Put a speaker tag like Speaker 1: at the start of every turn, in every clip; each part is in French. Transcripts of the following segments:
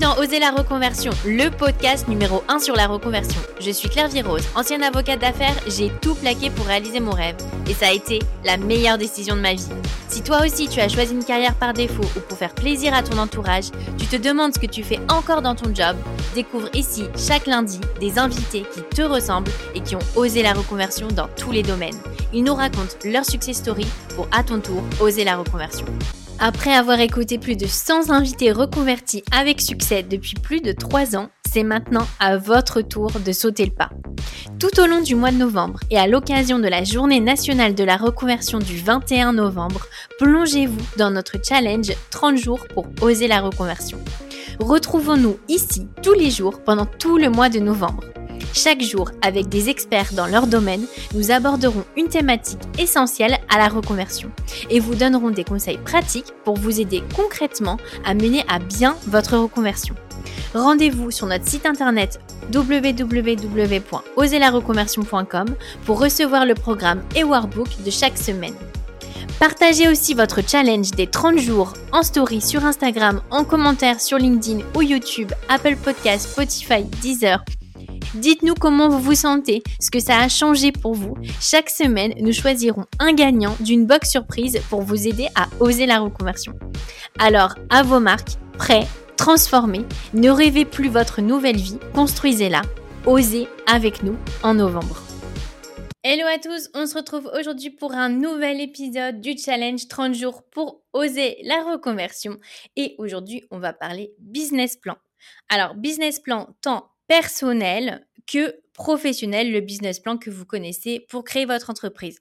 Speaker 1: dans Oser la reconversion, le podcast numéro 1 sur la reconversion. Je suis Claire Virose, ancienne avocate d'affaires, j'ai tout plaqué pour réaliser mon rêve. Et ça a été la meilleure décision de ma vie. Si toi aussi tu as choisi une carrière par défaut ou pour faire plaisir à ton entourage, tu te demandes ce que tu fais encore dans ton job, découvre ici chaque lundi des invités qui te ressemblent et qui ont osé la reconversion dans tous les domaines. Ils nous racontent leur success story pour à ton tour oser la reconversion. Après avoir écouté plus de 100 invités reconvertis avec succès depuis plus de 3 ans, c'est maintenant à votre tour de sauter le pas. Tout au long du mois de novembre et à l'occasion de la journée nationale de la reconversion du 21 novembre, plongez-vous dans notre challenge 30 jours pour oser la reconversion. Retrouvons-nous ici tous les jours pendant tout le mois de novembre. Chaque jour, avec des experts dans leur domaine, nous aborderons une thématique essentielle à la reconversion et vous donnerons des conseils pratiques pour vous aider concrètement à mener à bien votre reconversion. Rendez-vous sur notre site internet www.oserlareconversion.com pour recevoir le programme et workbook de chaque semaine. Partagez aussi votre challenge des 30 jours en story sur Instagram, en commentaire sur LinkedIn ou YouTube, Apple Podcasts, Spotify, Deezer Dites-nous comment vous vous sentez, ce que ça a changé pour vous. Chaque semaine, nous choisirons un gagnant d'une box surprise pour vous aider à oser la reconversion. Alors, à vos marques, prêts, transformez, ne rêvez plus votre nouvelle vie, construisez-la, osez avec nous en novembre. Hello à tous, on se retrouve aujourd'hui pour un nouvel épisode du challenge 30 jours pour oser la reconversion. Et aujourd'hui, on va parler business plan. Alors, business plan tant personnel que professionnel, le business plan que vous connaissez pour créer votre entreprise.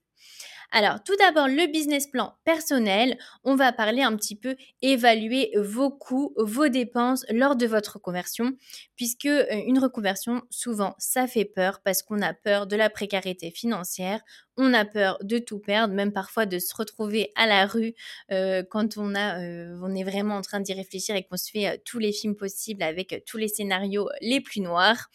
Speaker 1: Alors, tout d'abord, le business plan personnel, on va parler un petit peu évaluer vos coûts, vos dépenses lors de votre conversion, puisque euh, une reconversion, souvent, ça fait peur parce qu'on a peur de la précarité financière, on a peur de tout perdre, même parfois de se retrouver à la rue euh, quand on, a, euh, on est vraiment en train d'y réfléchir et qu'on se fait euh, tous les films possibles avec tous les scénarios les plus noirs.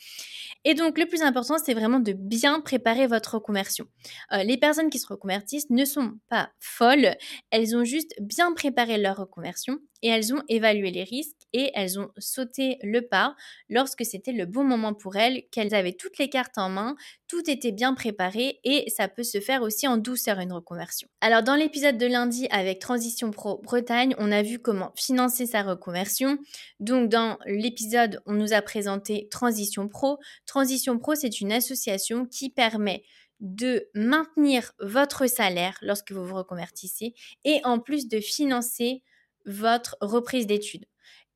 Speaker 1: Et donc, le plus important, c'est vraiment de bien préparer votre reconversion. les personnes qui se reconvertissent ne sont pas folles, elles ont juste bien préparé leur reconversion elles ont évalué les risques et elles ont sauté le pas lorsque c'était le bon moment pour elles, qu'elles avaient toutes les cartes en main, tout était bien préparé et ça peut se faire aussi en douceur une reconversion. Alors dans l'épisode de lundi avec Transition Pro Bretagne, on a vu comment financer sa reconversion. Donc dans l'épisode, on nous a présenté Transition Pro. Transition Pro, c'est une association qui permet de maintenir votre salaire lorsque vous vous reconvertissez et en plus de financer votre reprise d'études.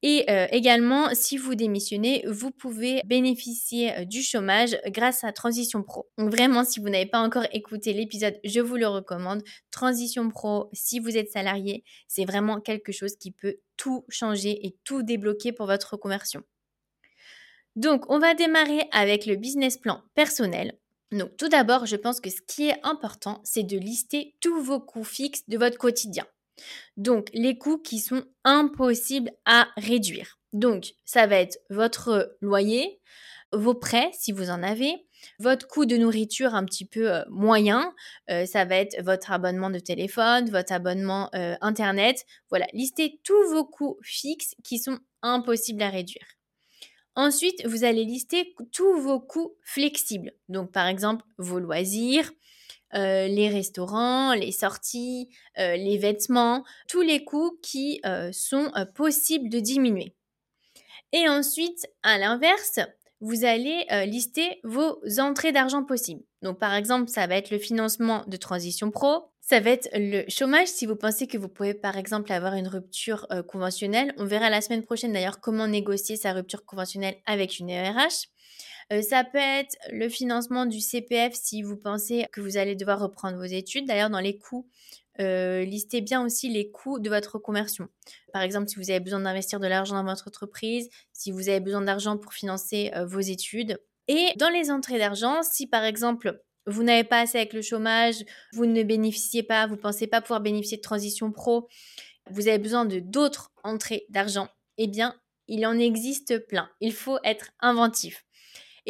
Speaker 1: Et euh, également, si vous démissionnez, vous pouvez bénéficier euh, du chômage grâce à Transition Pro. Donc vraiment, si vous n'avez pas encore écouté l'épisode, je vous le recommande. Transition Pro, si vous êtes salarié, c'est vraiment quelque chose qui peut tout changer et tout débloquer pour votre reconversion. Donc, on va démarrer avec le business plan personnel. Donc, tout d'abord, je pense que ce qui est important, c'est de lister tous vos coûts fixes de votre quotidien. Donc, les coûts qui sont impossibles à réduire. Donc, ça va être votre loyer, vos prêts si vous en avez, votre coût de nourriture un petit peu euh, moyen, euh, ça va être votre abonnement de téléphone, votre abonnement euh, internet. Voilà, listez tous vos coûts fixes qui sont impossibles à réduire. Ensuite, vous allez lister tous vos coûts flexibles. Donc, par exemple, vos loisirs, euh, les restaurants, les sorties, euh, les vêtements, tous les coûts qui euh, sont possibles de diminuer. Et ensuite, à l'inverse, vous allez lister vos entrées d'argent possibles. Donc, par exemple, ça va être le financement de transition pro, ça va être le chômage si vous pensez que vous pouvez, par exemple, avoir une rupture conventionnelle. On verra la semaine prochaine d'ailleurs comment négocier sa rupture conventionnelle avec une ERH. Euh, ça peut être le financement du CPF si vous pensez que vous allez devoir reprendre vos études. D'ailleurs, dans les coûts, euh, listez bien aussi les coûts de votre reconversion. Par exemple, si vous avez besoin d'investir de l'argent dans votre entreprise, si vous avez besoin d'argent pour financer euh, vos études. Et dans les entrées d'argent, si par exemple vous n'avez pas assez avec le chômage, vous ne bénéficiez pas, vous ne pensez pas pouvoir bénéficier de transition pro, vous avez besoin de d'autres entrées d'argent, eh bien, il en existe plein. Il faut être inventif.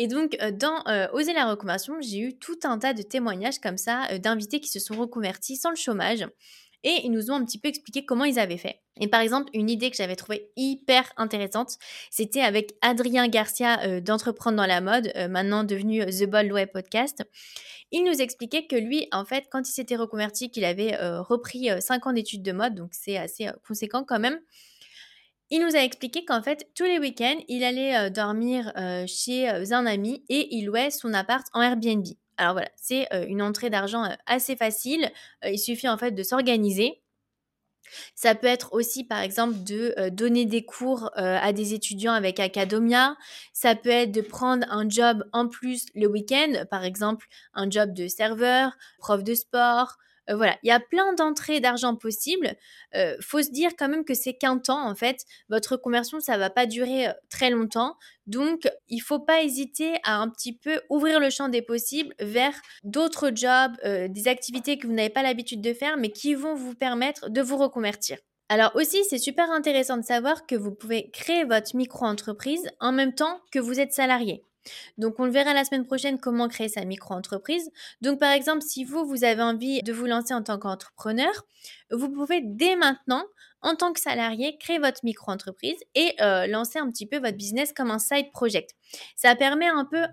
Speaker 1: Et donc, euh, dans euh, Oser la reconversion, j'ai eu tout un tas de témoignages comme ça euh, d'invités qui se sont reconvertis sans le chômage et ils nous ont un petit peu expliqué comment ils avaient fait. Et par exemple, une idée que j'avais trouvée hyper intéressante, c'était avec Adrien Garcia d'Entreprendre dans la mode, maintenant devenu The Bold Way Podcast. Il nous expliquait que lui, en fait, quand il s'était reconverti, qu'il avait repris 5 ans d'études de mode, donc c'est assez conséquent quand même. Il nous a expliqué qu'en fait, tous les week-ends, il allait dormir chez un ami et il louait son appart en Airbnb. Alors voilà, c'est une entrée d'argent assez facile. il suffit en fait de s'organiser. Ça peut être aussi, par exemple, de donner des cours à des étudiants avec Academia. Ça peut être de prendre un job en plus le week-end, par exemple, un job de serveur, prof de sport, euh, voilà, il y a plein d'entrées d'argent possibles. Euh, faut se dire quand même que c'est qu'un temps en fait. Votre conversion, ça va pas durer euh, très longtemps. Donc, il faut pas hésiter à un petit peu ouvrir le champ des possibles vers d'autres jobs, des activités que vous n'avez pas l'habitude de faire, mais qui vont vous permettre de vous reconvertir. Alors aussi, c'est super intéressant de savoir que vous pouvez créer votre micro-entreprise en même temps que vous êtes salarié. Donc, on le verra la semaine prochaine comment créer sa micro-entreprise. Donc, par exemple, si vous, vous avez envie de vous lancer en tant qu'entrepreneur, vous pouvez dès maintenant, en tant que salarié, créer votre micro-entreprise et euh, lancer un petit peu votre business comme un side project. Ça permet un peu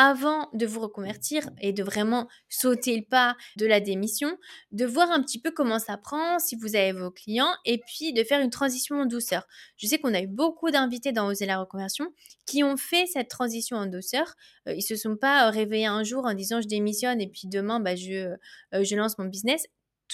Speaker 1: avant de vous reconvertir et de vraiment sauter le pas de la démission, de voir un petit peu comment ça prend, si vous avez vos clients, et puis de faire une transition en douceur. Je sais qu'on a eu beaucoup d'invités dans Oser la reconversion qui ont fait cette transition en douceur. Ils euh, ils se sont pas euh, réveillés un jour en disant je démissionne et puis demain bah, je, euh, je lance mon business.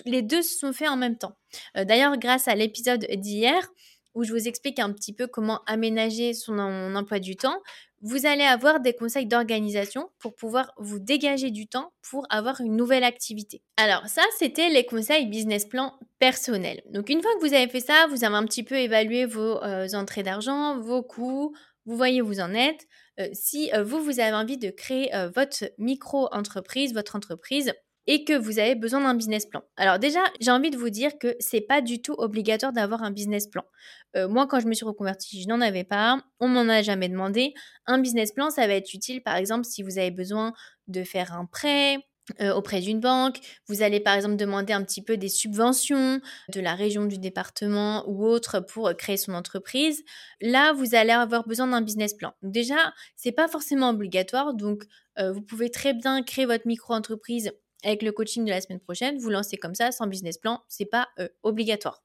Speaker 1: Les deux se sont faits en même temps. D'ailleurs, grâce à l'épisode d'hier, où je vous explique un petit peu comment aménager son emploi du temps, vous allez avoir des conseils d'organisation pour pouvoir vous dégager du temps pour avoir une nouvelle activité. Alors ça, c'était les conseils business plan personnels. Donc une fois que vous avez fait ça, vous avez un petit peu évalué vos euh, entrées d'argent, vos coûts, vous voyez où vous en êtes. Euh, si euh, vous, vous avez envie de créer votre micro-entreprise, votre entreprise, et que vous avez besoin d'un business plan. Alors déjà, j'ai envie de vous dire que c'est pas du tout obligatoire d'avoir un business plan. Euh, moi, quand je me suis reconvertie, je n'en avais pas. On m'en a jamais demandé. Un business plan, ça va être utile, par exemple, si vous avez besoin de faire un prêt, euh, auprès d'une banque. Vous allez par exemple demander un petit peu des subventions de la région, du département ou autre pour créer son entreprise. Là, vous allez avoir besoin d'un business plan. Déjà, c'est pas forcément obligatoire, donc euh, vous pouvez très bien créer votre micro-entreprise avec le coaching de la semaine prochaine, vous lancez comme ça sans business plan, c'est pas euh, obligatoire.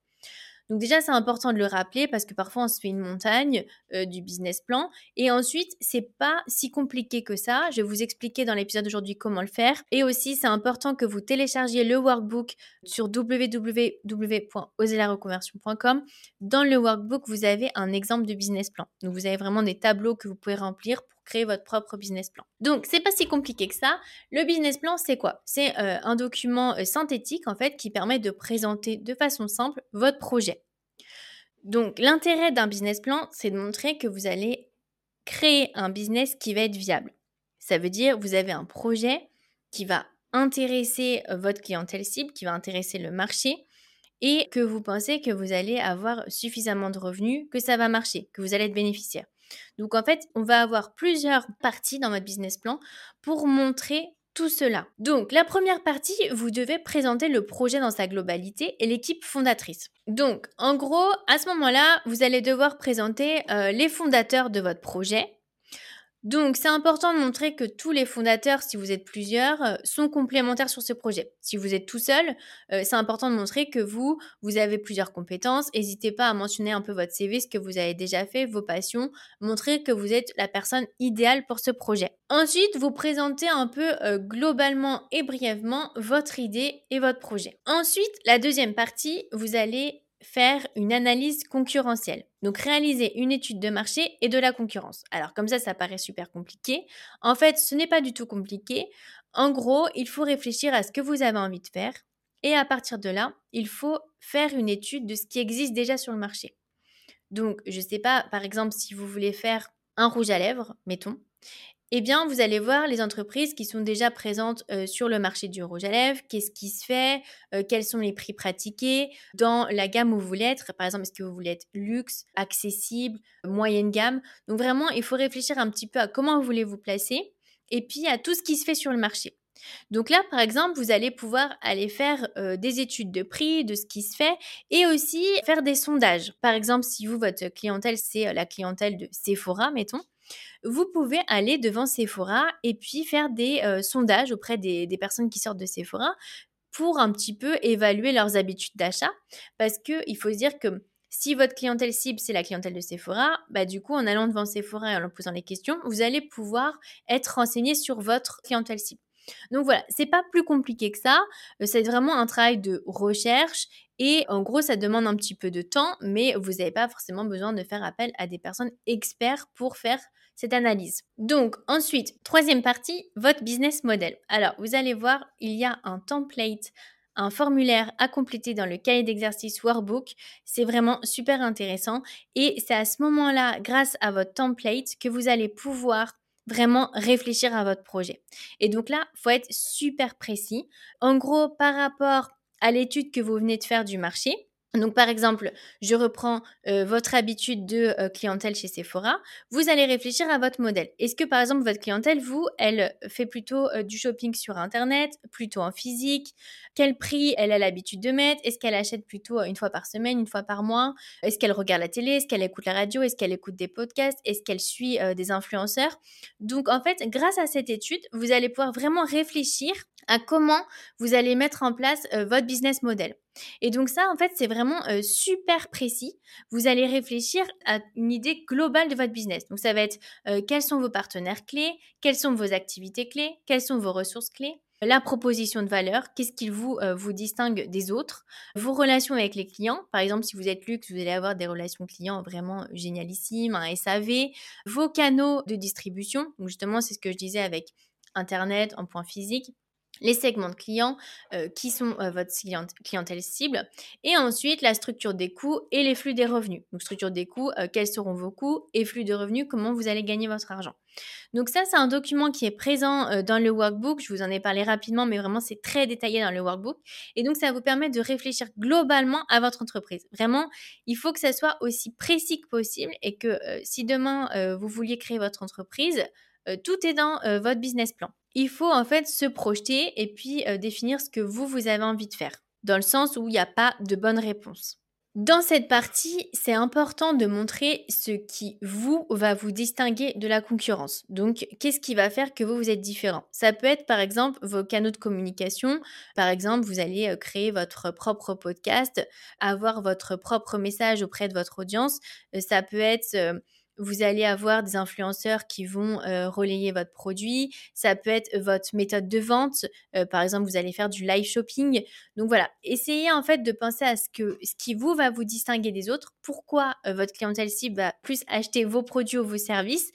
Speaker 1: Donc déjà, c'est important de le rappeler parce que parfois on se fait une montagne euh, du business plan et ensuite c'est pas si compliqué que ça. Je vais vous expliquer dans l'épisode d'aujourd'hui comment le faire et aussi c'est important que vous téléchargiez le workbook sur www.oselareconversion.com. Dans le workbook, vous avez un exemple de business plan. Donc vous avez vraiment des tableaux que vous pouvez remplir pour créer votre propre business plan. Donc, c'est pas si compliqué que ça. Le business plan, c'est quoi? C'est euh, un document euh, synthétique en fait qui permet de présenter de façon simple votre projet. Donc, l'intérêt d'un business plan, c'est de montrer que vous allez créer un business qui va être viable. Ça veut dire vous avez un projet qui va intéresser euh, votre clientèle cible, qui va intéresser le marché et que vous pensez que vous allez avoir suffisamment de revenus, que ça va marcher, que vous allez être bénéficiaire. Donc en fait, on va avoir plusieurs parties dans votre business plan pour montrer tout cela. Donc la première partie, vous devez présenter le projet dans sa globalité et l'équipe fondatrice. Donc en gros, à ce moment-là, vous allez devoir présenter euh, les fondateurs de votre projet, donc, c'est important de montrer que tous les fondateurs, si vous êtes plusieurs, euh, sont complémentaires sur ce projet. Si vous êtes tout seul, euh, c'est important de montrer que vous, vous avez plusieurs compétences. N'hésitez pas à mentionner un peu votre CV, ce que vous avez déjà fait, vos passions, montrer que vous êtes la personne idéale pour ce projet. Ensuite, vous présentez un peu euh, globalement et brièvement votre idée et votre projet. Ensuite, la deuxième partie, vous allez faire une analyse concurrentielle. Donc réaliser une étude de marché et de la concurrence. Alors comme ça, ça paraît super compliqué. En fait, ce n'est pas du tout compliqué. En gros, il faut réfléchir à ce que vous avez envie de faire. Et à partir de là, il faut faire une étude de ce qui existe déjà sur le marché. Donc, je ne sais pas, par exemple, si vous voulez faire un rouge à lèvres, mettons, eh bien, vous allez voir les entreprises qui sont déjà présentes euh, sur le marché du rouge à lèvres, qu'est-ce qui se fait, euh, quels sont les prix pratiqués? Dans la gamme où vous voulez être. Par exemple, est-ce que vous voulez être luxe, accessible, moyenne gamme? Donc vraiment, il faut réfléchir un petit peu à comment vous voulez vous placer et puis à tout ce qui se fait sur le marché. Donc là, par exemple, vous allez pouvoir aller faire des études de prix, de ce qui se fait, et aussi faire des sondages. Par exemple, si vous, votre clientèle, c'est la clientèle de Sephora, mettons, vous pouvez aller devant Sephora et puis faire des sondages auprès des, personnes qui sortent de Sephora pour un petit peu évaluer leurs habitudes d'achat. Parce qu'il faut se dire que si votre clientèle cible, c'est la clientèle de Sephora, bah du coup, en allant devant Sephora et en leur posant des questions, vous allez pouvoir être renseigné sur votre clientèle cible. Donc voilà, c'est pas plus compliqué que ça. Euh, c'est vraiment un travail de recherche et en gros, ça demande un petit peu de temps, mais vous n'avez pas forcément besoin de faire appel à des personnes experts pour faire cette analyse. Donc ensuite, troisième partie, votre business model. Alors, vous allez voir, il y a un template un formulaire à compléter dans le cahier d'exercice workbook. C'est vraiment super intéressant et c'est à ce moment-là, grâce à votre template, que vous allez pouvoir vraiment réfléchir à votre projet. Et donc là, faut être super précis. En gros, par rapport à l'étude que vous venez de faire du marché, donc, par exemple, je reprends euh, votre habitude de euh, clientèle chez Sephora. Vous allez réfléchir à votre modèle. Est-ce que, par exemple, votre clientèle, vous, elle fait plutôt euh, du shopping sur Internet, plutôt en physique? Quel prix elle a l'habitude de mettre? Est-ce qu'elle achète plutôt une fois par semaine, une fois par mois? Est-ce qu'elle regarde la télé? Est-ce qu'elle écoute la radio? Est-ce qu'elle écoute des podcasts? Est-ce qu'elle suit des influenceurs? Donc, en fait, grâce à cette étude, vous allez pouvoir vraiment réfléchir à comment vous allez mettre en place votre business model. Et donc ça, en fait, c'est vraiment super précis. Vous allez réfléchir à une idée globale de votre business. Donc ça va être quels sont vos partenaires clés, quelles sont vos activités clés, quelles sont vos ressources clés, la proposition de valeur, qu'est-ce qui vous, vous distingue des autres, vos relations avec les clients. Par exemple, si vous êtes luxe, vous allez avoir des relations clients vraiment génialissimes, un SAV, vos canaux de distribution. Donc justement, c'est ce que je disais avec Internet en point physique les segments de clients euh, qui sont euh, votre clientèle cible, et ensuite la structure des coûts et les flux des revenus. Donc structure des coûts, euh, quels seront vos coûts et flux de revenus, comment vous allez gagner votre argent. Donc ça, c'est un document qui est présent dans le workbook. Je vous en ai parlé rapidement, mais vraiment, c'est très détaillé dans le workbook. Et donc, ça vous permet de réfléchir globalement à votre entreprise. Vraiment, il faut que ça soit aussi précis que possible et que si demain, vous vouliez créer votre entreprise, tout est dans votre business plan il faut en fait se projeter et puis euh, définir ce que vous, vous avez envie de faire, dans le sens où il n'y a pas de bonne réponse. Dans cette partie, c'est important de montrer ce qui vous va vous distinguer de la concurrence. Donc, qu'est-ce qui va faire que vous vous êtes différent? Ça peut être par exemple vos canaux de communication. Par exemple, vous allez euh, créer votre propre podcast, avoir votre propre message auprès de votre audience. Euh, ça peut être vous allez avoir des influenceurs qui vont euh, relayer votre produit. Ça peut être votre méthode de vente. Euh, par exemple, vous allez faire du live shopping. Donc voilà, essayez en fait de penser à ce, que, ce qui vous va vous distinguer des autres. Pourquoi euh, votre clientèle cible va plus acheter vos produits ou vos services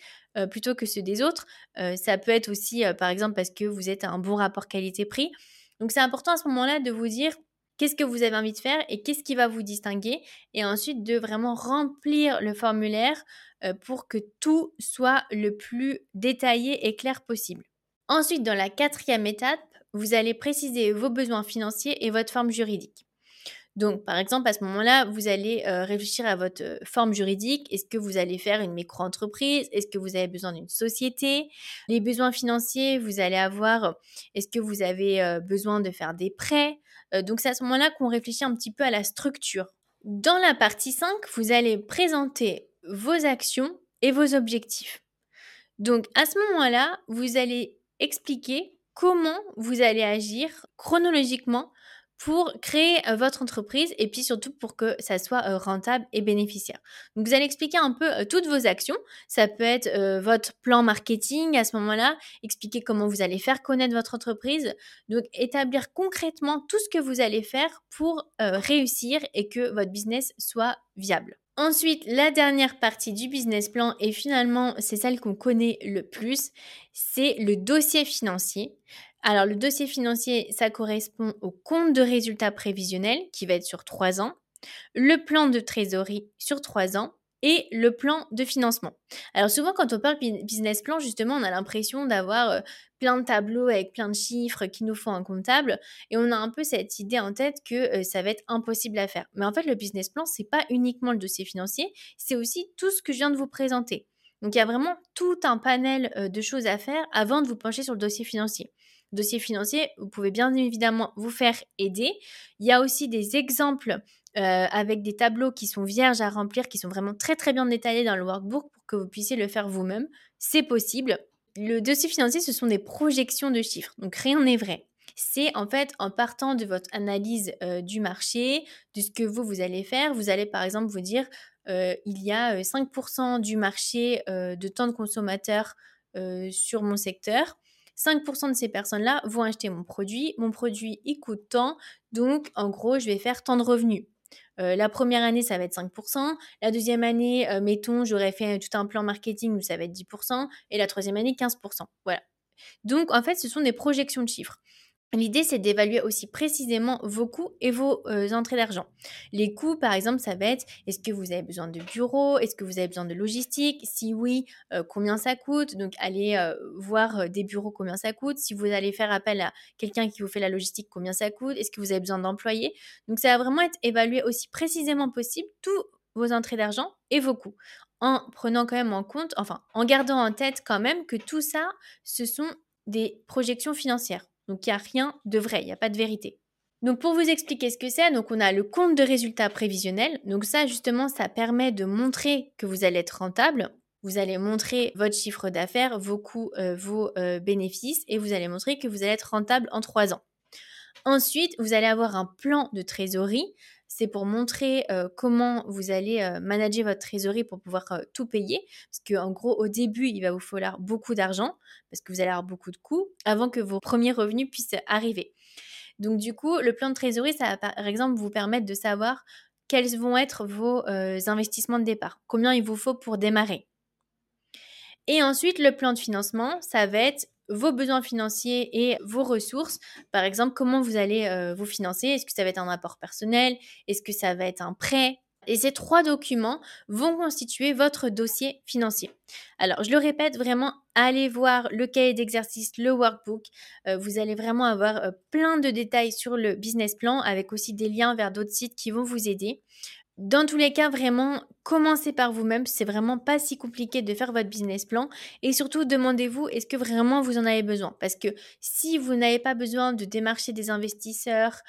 Speaker 1: plutôt que ceux des autres? ça peut être aussi, par exemple, parce que vous êtes un bon rapport qualité-prix. Donc c'est important à ce moment-là de vous dire qu'est-ce que vous avez envie de faire et qu'est-ce qui va vous distinguer et ensuite de vraiment remplir le formulaire euh, pour que tout soit le plus détaillé et clair possible. Ensuite, dans la quatrième étape, vous allez préciser vos besoins financiers et votre forme juridique. Donc, par exemple, à ce moment-là, vous allez euh, réfléchir à votre euh, forme juridique. Est-ce que vous allez faire une micro-entreprise? Est-ce que vous avez besoin d'une société? Les besoins financiers, vous allez avoir, est-ce que vous avez besoin de faire des prêts? Euh, donc c'est à ce moment-là qu'on réfléchit un petit peu à la structure. Dans la partie 5, vous allez présenter vos actions et vos objectifs. Donc à ce moment-là, vous allez expliquer comment vous allez agir chronologiquement pour créer euh, votre entreprise et puis surtout pour que ça soit euh, rentable et bénéficiaire. Donc vous allez expliquer un peu euh, toutes vos actions. Ça peut être votre plan marketing à ce moment-là, expliquer comment vous allez faire connaître votre entreprise. Donc établir concrètement tout ce que vous allez faire pour réussir et que votre business soit viable. Ensuite, la dernière partie du business plan, et finalement c'est celle qu'on connaît le plus, c'est le dossier financier. Alors, le dossier financier, ça correspond au compte de résultats prévisionnels qui va être sur trois ans, le plan de trésorerie sur trois ans et le plan de financement. Alors souvent quand on parle business plan, justement, on a l'impression d'avoir euh, plein de tableaux avec plein de chiffres qui nous font un comptable et on a un peu cette idée en tête que euh, ça va être impossible à faire. Mais en fait, le business plan, c'est pas uniquement le dossier financier, c'est aussi tout ce que je viens de vous présenter. Donc il y a vraiment tout un panel euh, de choses à faire avant de vous pencher sur le dossier financier. Dossier financier, vous pouvez bien évidemment vous faire aider. Il y a aussi des exemples euh, avec des tableaux qui sont vierges à remplir, qui sont vraiment très très bien détaillés dans le workbook pour que vous puissiez le faire vous-même. C'est possible. Le dossier financier, ce sont des projections de chiffres, donc rien n'est vrai. C'est en fait en partant de votre analyse euh, du marché, de ce que vous, vous allez faire. Vous allez par exemple vous dire, euh, il y a 5% du marché de temps de consommateurs sur mon secteur. 5% de ces personnes-là vont acheter mon produit. Mon produit, il coûte tant. Donc, en gros, je vais faire tant de revenus. Euh, la première année, ça va être 5%. La deuxième année, euh, mettons, j'aurais fait tout un plan marketing où ça va être 10%. Et la troisième année, 15%. Voilà. Donc, en fait, ce sont des projections de chiffres. L'idée, c'est d'évaluer aussi précisément vos coûts et vos euh, entrées d'argent. Les coûts, par exemple, ça va être est-ce que vous avez besoin de bureaux Est-ce que vous avez besoin de logistique? Si oui, euh, combien ça coûte? Donc, allez euh, voir des bureaux, combien ça coûte. Si vous allez faire appel à quelqu'un qui vous fait la logistique, combien ça coûte? Est-ce que vous avez besoin d'employés? Donc, ça va vraiment être évalué aussi précisément possible tous vos entrées d'argent et vos coûts en prenant quand même en compte, enfin, en gardant en tête quand même que tout ça, ce sont des projections financières. Donc il n'y a rien de vrai, il n'y a pas de vérité. Donc pour vous expliquer ce que c'est, donc on a le compte de résultats prévisionnel. Donc ça justement, ça permet de montrer que vous allez être rentable. Vous allez montrer votre chiffre d'affaires, vos coûts, euh, vos euh, bénéfices et vous allez montrer que vous allez être rentable en trois ans. Ensuite, vous allez avoir un plan de trésorerie c'est pour montrer comment vous allez manager votre trésorerie pour pouvoir tout payer. Parce qu'en gros, au début, il va vous falloir beaucoup d'argent parce que vous allez avoir beaucoup de coûts avant que vos premiers revenus puissent arriver. Donc du coup, le plan de trésorerie, ça va par exemple vous permettre de savoir quels vont être vos investissements de départ, combien il vous faut pour démarrer. Et ensuite, le plan de financement, ça va être vos besoins financiers et vos ressources. Par exemple, comment vous allez euh, vous financer? Est-ce que ça va être un apport personnel? Est-ce que ça va être un prêt? Et ces trois documents vont constituer votre dossier financier. Alors, je le répète, vraiment, allez voir le cahier d'exercice, le workbook. Euh, vous allez vraiment avoir euh, plein de détails sur le business plan avec aussi des liens vers d'autres sites qui vont vous aider. Dans tous les cas, vraiment, commencez par vous-même. C'est vraiment pas si compliqué de faire votre business plan. Et surtout, demandez-vous, est-ce que vraiment vous en avez besoin? Parce que si vous n'avez pas besoin de démarcher des investisseurs,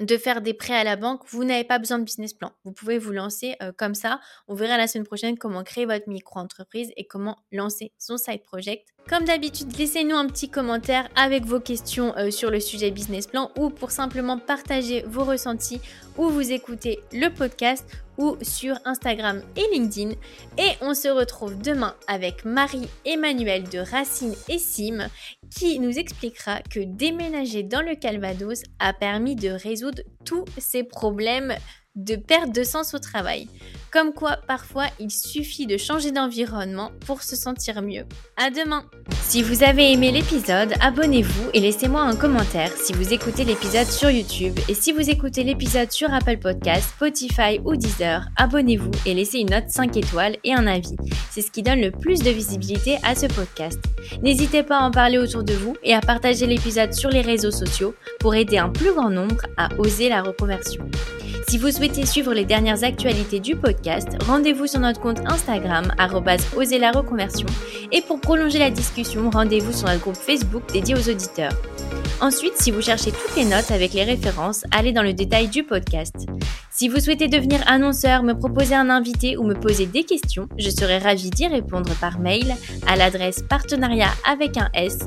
Speaker 1: de faire des prêts à la banque, vous n'avez pas besoin de business plan. Vous pouvez vous lancer euh, comme ça. On verra la semaine prochaine comment créer votre micro-entreprise et comment lancer son side project. Comme d'habitude, laissez-nous un petit commentaire avec vos questions euh, sur le sujet business plan ou pour simplement partager vos ressentis ou vous écouter le podcast ou sur Instagram et LinkedIn. Et on se retrouve demain avec Marie-Emmanuelle de Racine et Sim qui nous expliquera que déménager dans le Calvados a permis de résoudre tous ces problèmes de perte de sens au travail. Comme quoi, parfois, il suffit de changer d'environnement pour se sentir mieux. À demain! Si vous avez aimé l'épisode, abonnez-vous et laissez-moi un commentaire si vous écoutez l'épisode sur YouTube. Et si vous écoutez l'épisode sur Apple Podcast, Spotify ou Deezer, abonnez-vous et laissez une note 5 étoiles et un avis. C'est ce qui donne le plus de visibilité à ce podcast. N'hésitez pas à en parler autour de vous et à partager l'épisode sur les réseaux sociaux pour aider un plus grand nombre à oser la reconversion. Si vous souhaitez suivre les dernières actualités du podcast, rendez-vous sur notre compte Instagram, oser. Et pour prolonger la discussion, rendez-vous sur notre groupe Facebook dédié aux auditeurs. Ensuite, si vous cherchez toutes les notes avec les références, allez dans le détail du podcast. Si vous souhaitez devenir annonceur, me proposer un invité ou me poser des questions, je serai ravie d'y répondre par mail à l'adresse partenariat avec un s,